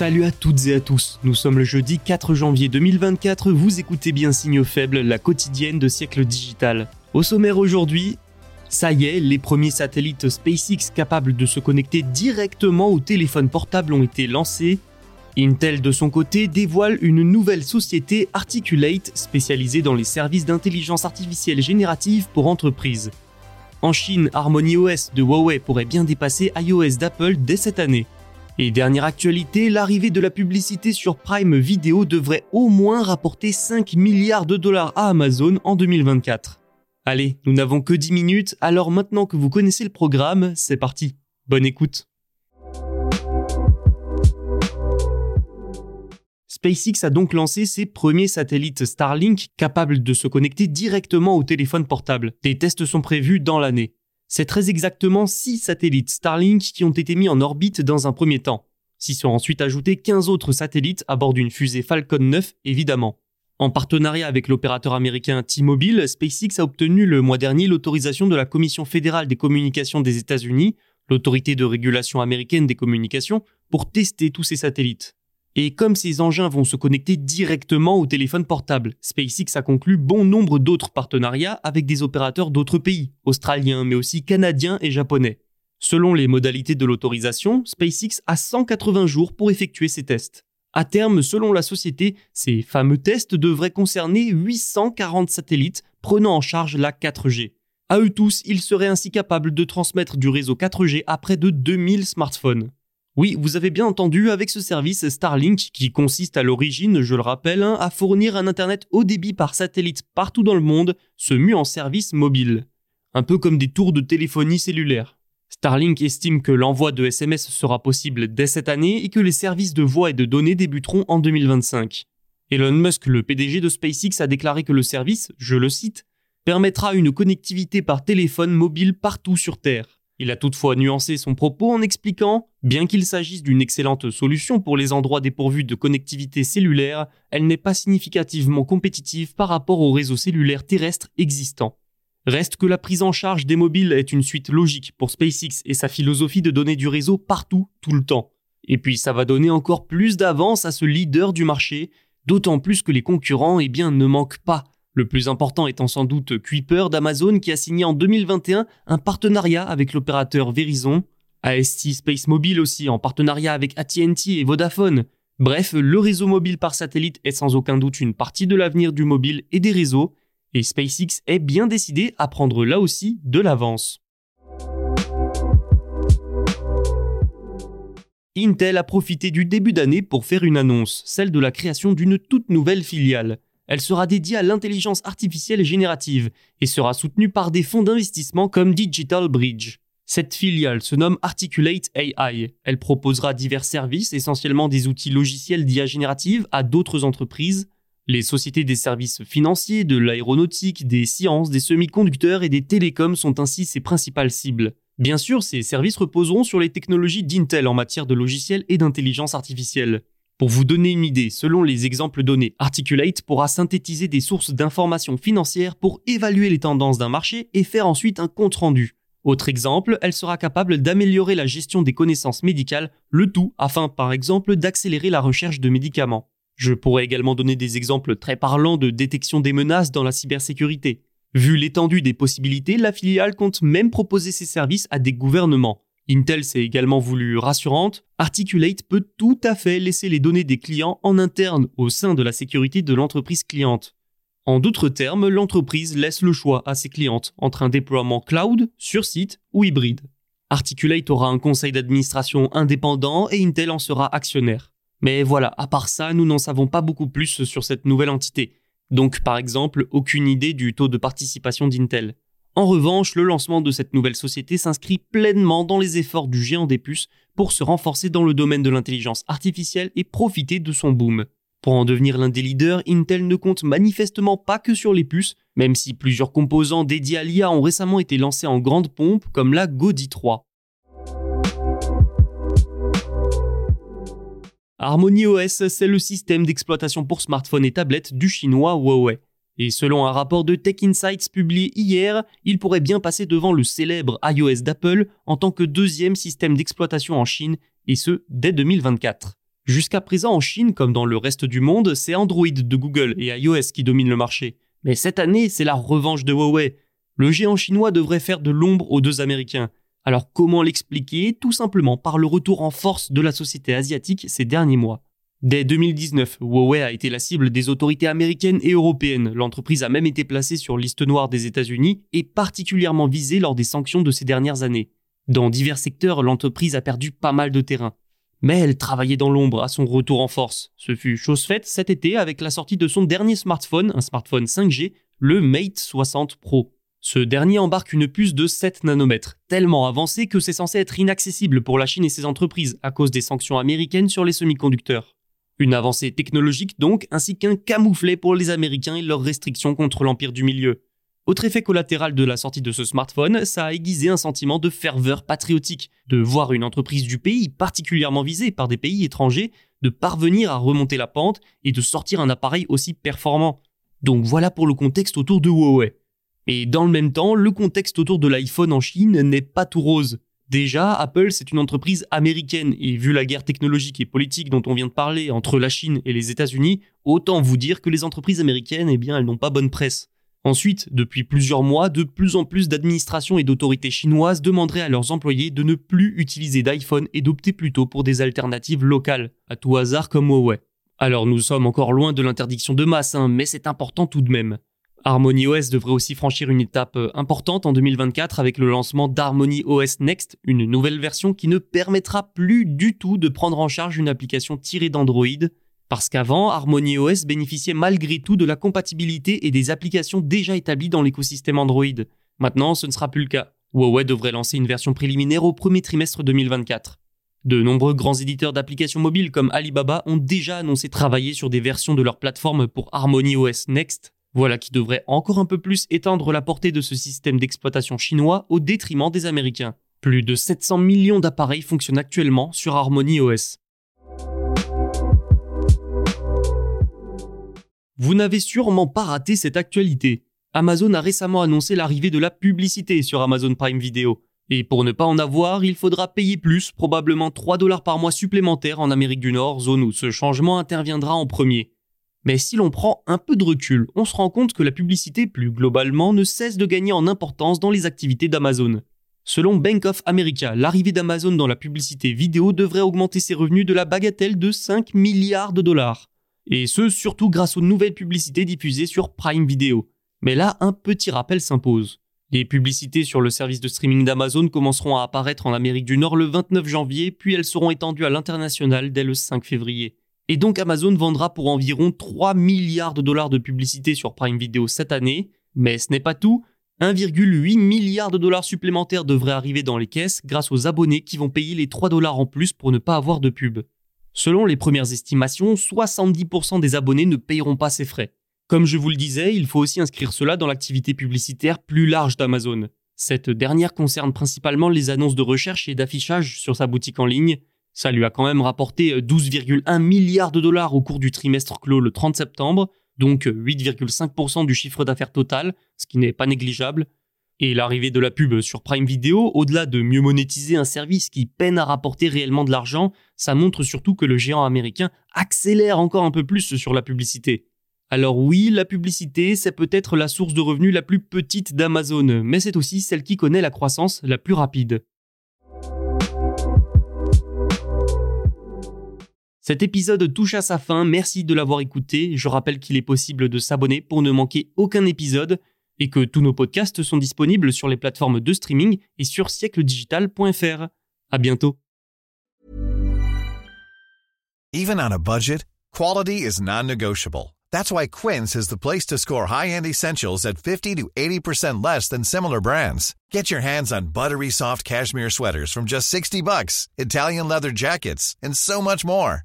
Salut à toutes et à tous, nous sommes le jeudi 4 janvier 2024, vous écoutez bien Signaux faibles, la quotidienne de siècle digital. Au sommaire aujourd'hui, ça y est, les premiers satellites SpaceX capables de se connecter directement au téléphone portable ont été lancés. Intel de son côté dévoile une nouvelle société Articulate spécialisée dans les services d'intelligence artificielle générative pour entreprises. En Chine, Harmony OS de Huawei pourrait bien dépasser iOS d'Apple dès cette année. Et dernière actualité, l'arrivée de la publicité sur Prime Video devrait au moins rapporter 5 milliards de dollars à Amazon en 2024. Allez, nous n'avons que 10 minutes, alors maintenant que vous connaissez le programme, c'est parti. Bonne écoute. SpaceX a donc lancé ses premiers satellites Starlink capables de se connecter directement au téléphone portable. Des tests sont prévus dans l'année. C'est très exactement 6 satellites Starlink qui ont été mis en orbite dans un premier temps. S'y sont ensuite ajoutés 15 autres satellites à bord d'une fusée Falcon 9, évidemment. En partenariat avec l'opérateur américain T-Mobile, SpaceX a obtenu le mois dernier l'autorisation de la Commission fédérale des communications des États-Unis, l'autorité de régulation américaine des communications, pour tester tous ces satellites. Et comme ces engins vont se connecter directement au téléphone portable, SpaceX a conclu bon nombre d'autres partenariats avec des opérateurs d'autres pays, australiens mais aussi canadiens et japonais. Selon les modalités de l'autorisation, SpaceX a 180 jours pour effectuer ces tests. À terme, selon la société, ces fameux tests devraient concerner 840 satellites prenant en charge la 4G. À eux tous, ils seraient ainsi capables de transmettre du réseau 4G à près de 2000 smartphones. Oui, vous avez bien entendu avec ce service Starlink qui consiste à l'origine, je le rappelle, hein, à fournir un Internet haut débit par satellite partout dans le monde, se mue en service mobile. Un peu comme des tours de téléphonie cellulaire. Starlink estime que l'envoi de SMS sera possible dès cette année et que les services de voix et de données débuteront en 2025. Elon Musk, le PDG de SpaceX, a déclaré que le service, je le cite, permettra une connectivité par téléphone mobile partout sur Terre. Il a toutefois nuancé son propos en expliquant Bien qu'il s'agisse d'une excellente solution pour les endroits dépourvus de connectivité cellulaire, elle n'est pas significativement compétitive par rapport aux réseaux cellulaires terrestres existants. Reste que la prise en charge des mobiles est une suite logique pour SpaceX et sa philosophie de donner du réseau partout, tout le temps. Et puis ça va donner encore plus d'avance à ce leader du marché, d'autant plus que les concurrents eh bien, ne manquent pas le plus important étant sans doute Kuiper d'Amazon qui a signé en 2021 un partenariat avec l'opérateur Verizon, AST Space Mobile aussi en partenariat avec AT&T et Vodafone. Bref, le réseau mobile par satellite est sans aucun doute une partie de l'avenir du mobile et des réseaux, et SpaceX est bien décidé à prendre là aussi de l'avance. Intel a profité du début d'année pour faire une annonce, celle de la création d'une toute nouvelle filiale. Elle sera dédiée à l'intelligence artificielle générative et sera soutenue par des fonds d'investissement comme Digital Bridge. Cette filiale se nomme Articulate AI. Elle proposera divers services, essentiellement des outils logiciels d'IA générative à d'autres entreprises. Les sociétés des services financiers, de l'aéronautique, des sciences, des semi-conducteurs et des télécoms sont ainsi ses principales cibles. Bien sûr, ces services reposeront sur les technologies d'Intel en matière de logiciels et d'intelligence artificielle. Pour vous donner une idée, selon les exemples donnés, Articulate pourra synthétiser des sources d'informations financières pour évaluer les tendances d'un marché et faire ensuite un compte-rendu. Autre exemple, elle sera capable d'améliorer la gestion des connaissances médicales, le tout afin par exemple d'accélérer la recherche de médicaments. Je pourrais également donner des exemples très parlants de détection des menaces dans la cybersécurité. Vu l'étendue des possibilités, la filiale compte même proposer ses services à des gouvernements. Intel s'est également voulu rassurante, Articulate peut tout à fait laisser les données des clients en interne au sein de la sécurité de l'entreprise cliente. En d'autres termes, l'entreprise laisse le choix à ses clientes entre un déploiement cloud, sur site ou hybride. Articulate aura un conseil d'administration indépendant et Intel en sera actionnaire. Mais voilà, à part ça, nous n'en savons pas beaucoup plus sur cette nouvelle entité. Donc par exemple, aucune idée du taux de participation d'Intel. En revanche, le lancement de cette nouvelle société s'inscrit pleinement dans les efforts du géant des puces pour se renforcer dans le domaine de l'intelligence artificielle et profiter de son boom. Pour en devenir l'un des leaders, Intel ne compte manifestement pas que sur les puces, même si plusieurs composants dédiés à l'IA ont récemment été lancés en grande pompe, comme la Gaudi 3. Harmony OS, c'est le système d'exploitation pour smartphones et tablettes du chinois Huawei. Et selon un rapport de Tech Insights publié hier, il pourrait bien passer devant le célèbre iOS d'Apple en tant que deuxième système d'exploitation en Chine, et ce dès 2024. Jusqu'à présent en Chine, comme dans le reste du monde, c'est Android de Google et iOS qui dominent le marché. Mais cette année, c'est la revanche de Huawei. Le géant chinois devrait faire de l'ombre aux deux Américains. Alors comment l'expliquer? Tout simplement par le retour en force de la société asiatique ces derniers mois. Dès 2019, Huawei a été la cible des autorités américaines et européennes. L'entreprise a même été placée sur liste noire des États-Unis et particulièrement visée lors des sanctions de ces dernières années. Dans divers secteurs, l'entreprise a perdu pas mal de terrain. Mais elle travaillait dans l'ombre à son retour en force. Ce fut chose faite cet été avec la sortie de son dernier smartphone, un smartphone 5G, le Mate 60 Pro. Ce dernier embarque une puce de 7 nanomètres, tellement avancée que c'est censé être inaccessible pour la Chine et ses entreprises à cause des sanctions américaines sur les semi-conducteurs. Une avancée technologique donc, ainsi qu'un camouflet pour les Américains et leurs restrictions contre l'empire du milieu. Autre effet collatéral de la sortie de ce smartphone, ça a aiguisé un sentiment de ferveur patriotique, de voir une entreprise du pays, particulièrement visée par des pays étrangers, de parvenir à remonter la pente et de sortir un appareil aussi performant. Donc voilà pour le contexte autour de Huawei. Et dans le même temps, le contexte autour de l'iPhone en Chine n'est pas tout rose. Déjà, Apple, c'est une entreprise américaine, et vu la guerre technologique et politique dont on vient de parler entre la Chine et les États-Unis, autant vous dire que les entreprises américaines, eh bien, elles n'ont pas bonne presse. Ensuite, depuis plusieurs mois, de plus en plus d'administrations et d'autorités chinoises demanderaient à leurs employés de ne plus utiliser d'iPhone et d'opter plutôt pour des alternatives locales, à tout hasard comme Huawei. Alors nous sommes encore loin de l'interdiction de masse, hein, mais c'est important tout de même. Harmony OS devrait aussi franchir une étape euh, importante en 2024 avec le lancement d'Harmony OS Next, une nouvelle version qui ne permettra plus du tout de prendre en charge une application tirée d'Android, parce qu'avant, Harmony OS bénéficiait malgré tout de la compatibilité et des applications déjà établies dans l'écosystème Android. Maintenant, ce ne sera plus le cas. Huawei devrait lancer une version préliminaire au premier trimestre 2024. De nombreux grands éditeurs d'applications mobiles comme Alibaba ont déjà annoncé travailler sur des versions de leur plateforme pour Harmony OS Next, voilà qui devrait encore un peu plus étendre la portée de ce système d'exploitation chinois au détriment des Américains. Plus de 700 millions d'appareils fonctionnent actuellement sur Harmony OS. Vous n'avez sûrement pas raté cette actualité. Amazon a récemment annoncé l'arrivée de la publicité sur Amazon Prime Video. Et pour ne pas en avoir, il faudra payer plus, probablement 3 dollars par mois supplémentaires en Amérique du Nord, zone où ce changement interviendra en premier. Mais si l'on prend un peu de recul, on se rend compte que la publicité plus globalement ne cesse de gagner en importance dans les activités d'Amazon. Selon Bank of America, l'arrivée d'Amazon dans la publicité vidéo devrait augmenter ses revenus de la bagatelle de 5 milliards de dollars. Et ce, surtout grâce aux nouvelles publicités diffusées sur Prime Video. Mais là, un petit rappel s'impose. Les publicités sur le service de streaming d'Amazon commenceront à apparaître en Amérique du Nord le 29 janvier, puis elles seront étendues à l'international dès le 5 février. Et donc Amazon vendra pour environ 3 milliards de dollars de publicité sur Prime Video cette année. Mais ce n'est pas tout. 1,8 milliard de dollars supplémentaires devraient arriver dans les caisses grâce aux abonnés qui vont payer les 3 dollars en plus pour ne pas avoir de pub. Selon les premières estimations, 70% des abonnés ne payeront pas ces frais. Comme je vous le disais, il faut aussi inscrire cela dans l'activité publicitaire plus large d'Amazon. Cette dernière concerne principalement les annonces de recherche et d'affichage sur sa boutique en ligne, ça lui a quand même rapporté 12,1 euh, milliards de dollars au cours du trimestre clos le 30 septembre, donc 8,5% euh, du chiffre d'affaires total, ce qui n'est pas négligeable. Et l'arrivée de la pub sur Prime Video, au-delà de mieux monétiser un service qui peine à rapporter réellement de l'argent, ça montre surtout que le géant américain accélère encore un peu plus sur la publicité. Alors oui, la publicité, c'est peut-être la source de revenus la plus petite d'Amazon, mais c'est aussi celle qui connaît la croissance la plus rapide. Cet épisode touche à sa fin, merci de l'avoir écouté. Je rappelle qu'il est possible de s'abonner pour ne manquer aucun épisode et que tous nos podcasts sont disponibles sur les plateformes de streaming et sur siècledigital.fr. À bientôt. Even on a budget, quality is non-negotiable. That's why Quince is the place to score high-end essentials at 50 to 80% less than similar brands. Get your hands on buttery soft cashmere sweaters from just 60 bucks, Italian leather jackets, and so much more.